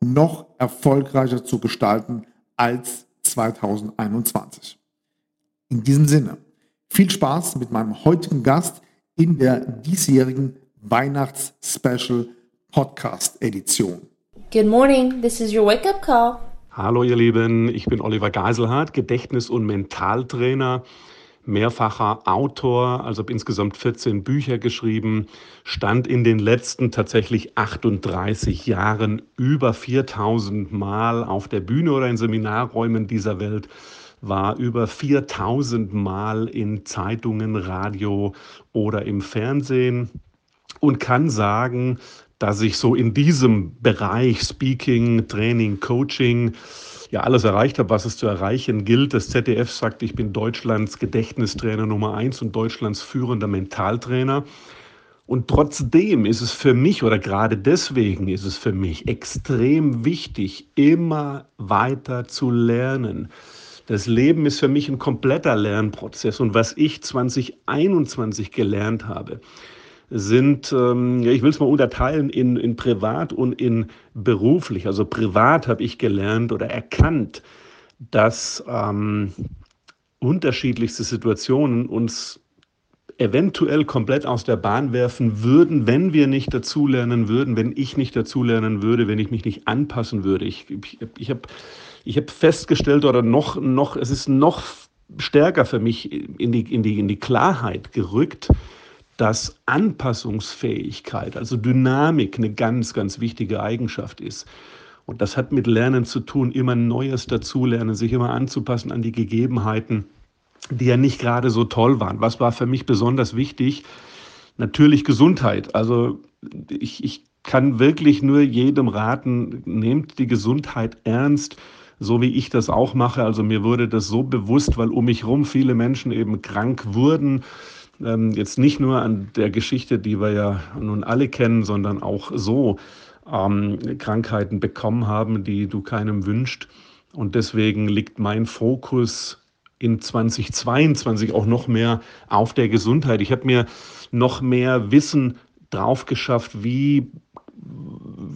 noch erfolgreicher zu gestalten als 2021. In diesem Sinne, viel Spaß mit meinem heutigen Gast in der diesjährigen Weihnachts-Special Podcast Edition. Good morning, this is your wake-up call. Hallo ihr Lieben, ich bin Oliver Geiselhardt, Gedächtnis- und Mentaltrainer mehrfacher Autor, also habe insgesamt 14 Bücher geschrieben, stand in den letzten tatsächlich 38 Jahren über 4000 Mal auf der Bühne oder in Seminarräumen dieser Welt, war über 4000 Mal in Zeitungen, Radio oder im Fernsehen und kann sagen, dass ich so in diesem Bereich Speaking, Training, Coaching, ja alles erreicht habe, was es zu erreichen gilt. Das ZDF sagt, ich bin Deutschlands Gedächtnistrainer Nummer eins und Deutschlands führender Mentaltrainer. Und trotzdem ist es für mich oder gerade deswegen ist es für mich extrem wichtig, immer weiter zu lernen. Das Leben ist für mich ein kompletter Lernprozess. Und was ich 2021 gelernt habe, sind, ähm, ich will es mal unterteilen in, in privat und in beruflich. Also privat habe ich gelernt oder erkannt, dass ähm, unterschiedlichste Situationen uns eventuell komplett aus der Bahn werfen würden, wenn wir nicht dazulernen würden, wenn ich nicht dazulernen würde, wenn ich mich nicht anpassen würde. Ich, ich, ich habe ich hab festgestellt oder noch, noch, es ist noch stärker für mich in die, in die, in die Klarheit gerückt, dass Anpassungsfähigkeit, also Dynamik, eine ganz, ganz wichtige Eigenschaft ist. Und das hat mit Lernen zu tun, immer Neues dazulernen, sich immer anzupassen an die Gegebenheiten, die ja nicht gerade so toll waren. Was war für mich besonders wichtig? Natürlich Gesundheit. Also ich, ich kann wirklich nur jedem raten, nehmt die Gesundheit ernst so wie ich das auch mache. Also mir wurde das so bewusst, weil um mich herum viele Menschen eben krank wurden ähm, jetzt nicht nur an der Geschichte, die wir ja nun alle kennen, sondern auch so ähm, Krankheiten bekommen haben, die du keinem wünscht. Und deswegen liegt mein Fokus in 2022 auch noch mehr auf der Gesundheit. Ich habe mir noch mehr Wissen drauf geschafft, wie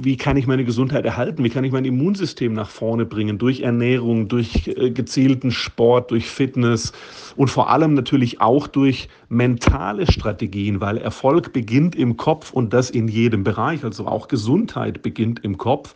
wie kann ich meine Gesundheit erhalten? Wie kann ich mein Immunsystem nach vorne bringen? Durch Ernährung, durch äh, gezielten Sport, durch Fitness und vor allem natürlich auch durch mentale Strategien, weil Erfolg beginnt im Kopf und das in jedem Bereich. Also auch Gesundheit beginnt im Kopf.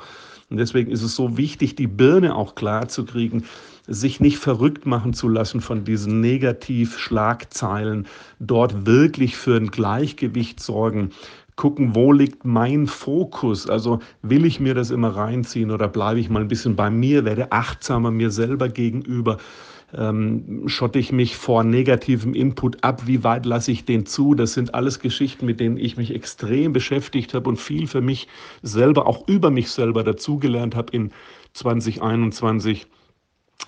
Und deswegen ist es so wichtig, die Birne auch klar zu kriegen, sich nicht verrückt machen zu lassen von diesen Negativschlagzeilen, dort wirklich für ein Gleichgewicht sorgen, gucken, wo liegt mein Fokus? Also will ich mir das immer reinziehen oder bleibe ich mal ein bisschen bei mir, werde achtsamer mir selber gegenüber? Ähm, schotte ich mich vor negativem Input ab? Wie weit lasse ich den zu? Das sind alles Geschichten, mit denen ich mich extrem beschäftigt habe und viel für mich selber, auch über mich selber dazugelernt habe in 2021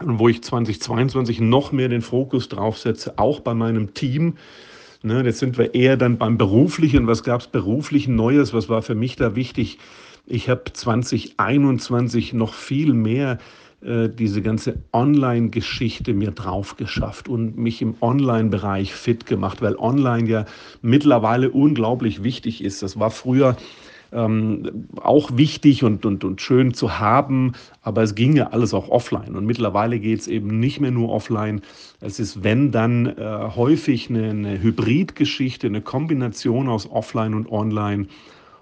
wo ich 2022 noch mehr den Fokus drauf setze, auch bei meinem Team, Ne, jetzt sind wir eher dann beim Beruflichen. Was gab es beruflich Neues? Was war für mich da wichtig? Ich habe 2021 noch viel mehr äh, diese ganze Online-Geschichte mir drauf geschafft und mich im Online-Bereich fit gemacht, weil Online ja mittlerweile unglaublich wichtig ist. Das war früher ähm, auch wichtig und, und, und schön zu haben, aber es ging ja alles auch offline. Und mittlerweile geht es eben nicht mehr nur offline. Es ist, wenn dann, äh, häufig eine, eine Hybridgeschichte, eine Kombination aus offline und online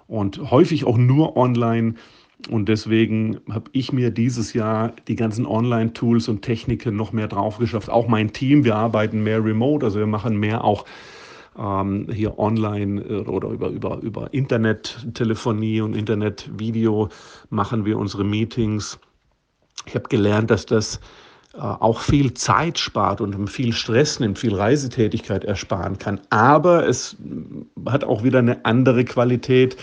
und häufig auch nur online. Und deswegen habe ich mir dieses Jahr die ganzen Online-Tools und Techniken noch mehr drauf geschafft. Auch mein Team, wir arbeiten mehr remote, also wir machen mehr auch ähm, hier online äh, oder über, über, über Internettelefonie und Internetvideo machen wir unsere Meetings. Ich habe gelernt, dass das auch viel Zeit spart und viel Stress nimmt, viel Reisetätigkeit ersparen kann. Aber es hat auch wieder eine andere Qualität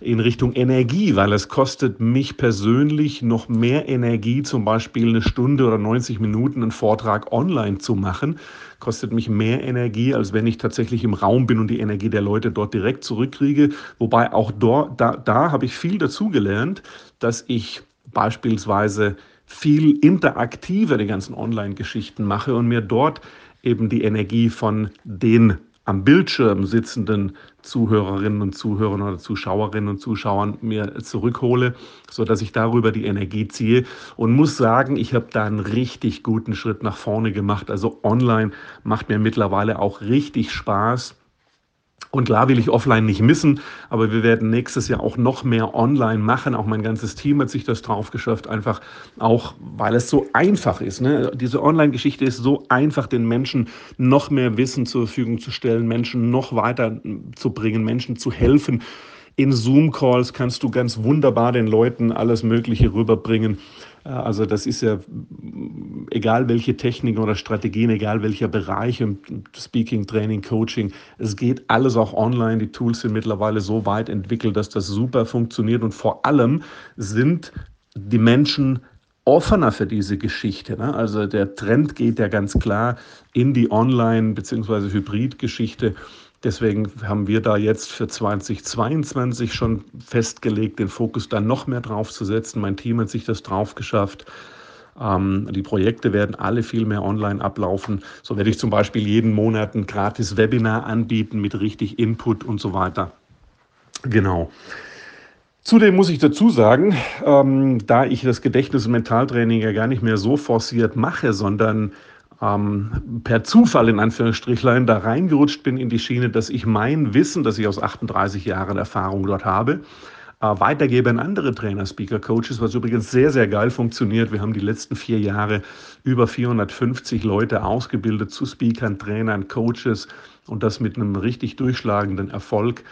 in Richtung Energie, weil es kostet mich persönlich noch mehr Energie, zum Beispiel eine Stunde oder 90 Minuten einen Vortrag online zu machen, kostet mich mehr Energie, als wenn ich tatsächlich im Raum bin und die Energie der Leute dort direkt zurückkriege. Wobei auch dort, da, da habe ich viel dazugelernt, dass ich beispielsweise viel interaktiver die ganzen Online-Geschichten mache und mir dort eben die Energie von den am Bildschirm sitzenden Zuhörerinnen und Zuhörern oder Zuschauerinnen und Zuschauern mir zurückhole, so dass ich darüber die Energie ziehe und muss sagen, ich habe da einen richtig guten Schritt nach vorne gemacht. Also online macht mir mittlerweile auch richtig Spaß. Und klar will ich offline nicht missen, aber wir werden nächstes Jahr auch noch mehr online machen. Auch mein ganzes Team hat sich das drauf geschafft, einfach auch, weil es so einfach ist. Ne? Diese Online-Geschichte ist so einfach, den Menschen noch mehr Wissen zur Verfügung zu stellen, Menschen noch weiter zu bringen, Menschen zu helfen. In Zoom-Calls kannst du ganz wunderbar den Leuten alles Mögliche rüberbringen. Äh, also das ist ja egal welche Techniken oder Strategien, egal welcher Bereich, Speaking, Training, Coaching, es geht alles auch online. Die Tools sind mittlerweile so weit entwickelt, dass das super funktioniert und vor allem sind die Menschen offener für diese Geschichte. Ne? Also der Trend geht ja ganz klar in die Online- bzw. Hybrid-Geschichte. Deswegen haben wir da jetzt für 2022 schon festgelegt, den Fokus da noch mehr drauf zu setzen. Mein Team hat sich das drauf geschafft. Ähm, die Projekte werden alle viel mehr online ablaufen. So werde ich zum Beispiel jeden Monat ein gratis Webinar anbieten mit richtig Input und so weiter. Genau. Zudem muss ich dazu sagen, ähm, da ich das Gedächtnis- und Mentaltraining ja gar nicht mehr so forciert mache, sondern ähm, per Zufall in Anführungsstrichlein da reingerutscht bin in die Schiene, dass ich mein Wissen, das ich aus 38 Jahren Erfahrung dort habe, weitergebe an andere Trainer, Speaker, Coaches, was übrigens sehr, sehr geil funktioniert. Wir haben die letzten vier Jahre über 450 Leute ausgebildet zu Speakern, Trainern, Coaches und das mit einem richtig durchschlagenden Erfolg.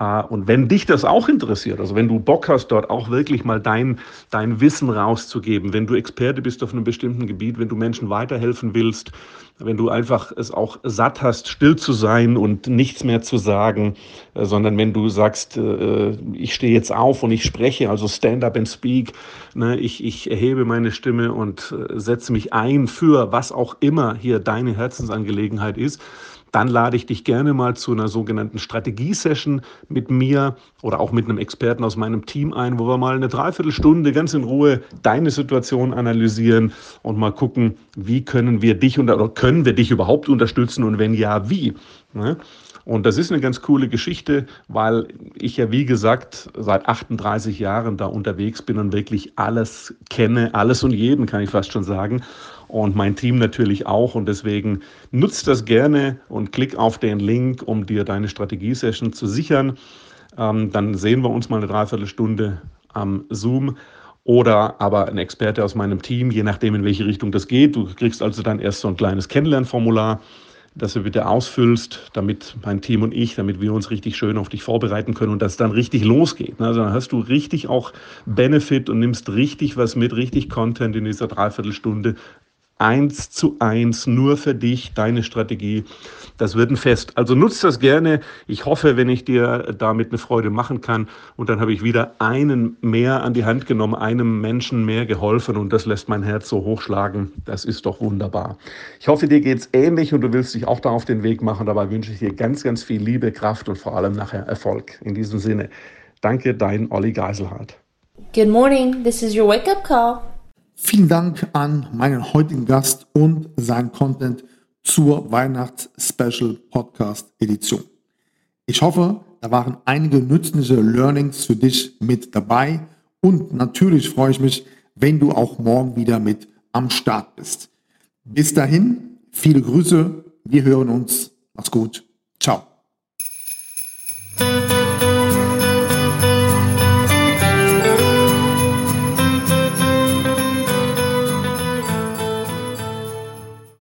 Äh, und wenn dich das auch interessiert, also wenn du Bock hast, dort auch wirklich mal dein, dein Wissen rauszugeben, wenn du Experte bist auf einem bestimmten Gebiet, wenn du Menschen weiterhelfen willst, wenn du einfach es auch satt hast, still zu sein und nichts mehr zu sagen, äh, sondern wenn du sagst, äh, ich stehe jetzt auf und ich spreche, also stand up and speak, ne, ich, ich erhebe meine Stimme und setze mich ein für was auch immer hier deine Herzensangelegenheit ist, dann lade ich dich gerne mal zu einer sogenannten Strategie-Session mit mir oder auch mit einem Experten aus meinem Team ein, wo wir mal eine Dreiviertelstunde ganz in Ruhe deine Situation analysieren und mal gucken, wie können wir dich oder können wir dich überhaupt unterstützen und wenn ja, wie. Ne? Und das ist eine ganz coole Geschichte, weil ich ja, wie gesagt, seit 38 Jahren da unterwegs bin und wirklich alles kenne, alles und jeden, kann ich fast schon sagen und mein Team natürlich auch. Und deswegen nutzt das gerne und klick auf den Link, um dir deine Strategiesession zu sichern. Ähm, dann sehen wir uns mal eine Dreiviertelstunde am Zoom oder aber ein Experte aus meinem Team, je nachdem, in welche Richtung das geht. Du kriegst also dann erst so ein kleines Kennenlernformular, das du bitte ausfüllst, damit mein Team und ich, damit wir uns richtig schön auf dich vorbereiten können und das dann richtig losgeht. Also dann hast du richtig auch Benefit und nimmst richtig was mit, richtig Content in dieser Dreiviertelstunde eins zu eins nur für dich, deine Strategie. Das wird ein Fest. Also nutzt das gerne. Ich hoffe, wenn ich dir damit eine Freude machen kann. Und dann habe ich wieder einen mehr an die Hand genommen, einem Menschen mehr geholfen. Und das lässt mein Herz so hochschlagen. Das ist doch wunderbar. Ich hoffe, dir geht es ähnlich und du willst dich auch da auf den Weg machen. Dabei wünsche ich dir ganz, ganz viel Liebe, Kraft und vor allem nachher Erfolg. In diesem Sinne, danke, dein Olli Geiselhardt. Good morning. This is your wake-up call. Vielen Dank an meinen heutigen Gast und sein Content zur Weihnachts-Special Podcast Edition. Ich hoffe, da waren einige nützliche Learnings für dich mit dabei und natürlich freue ich mich, wenn du auch morgen wieder mit am Start bist. Bis dahin, viele Grüße, wir hören uns. Mach's gut. Ciao.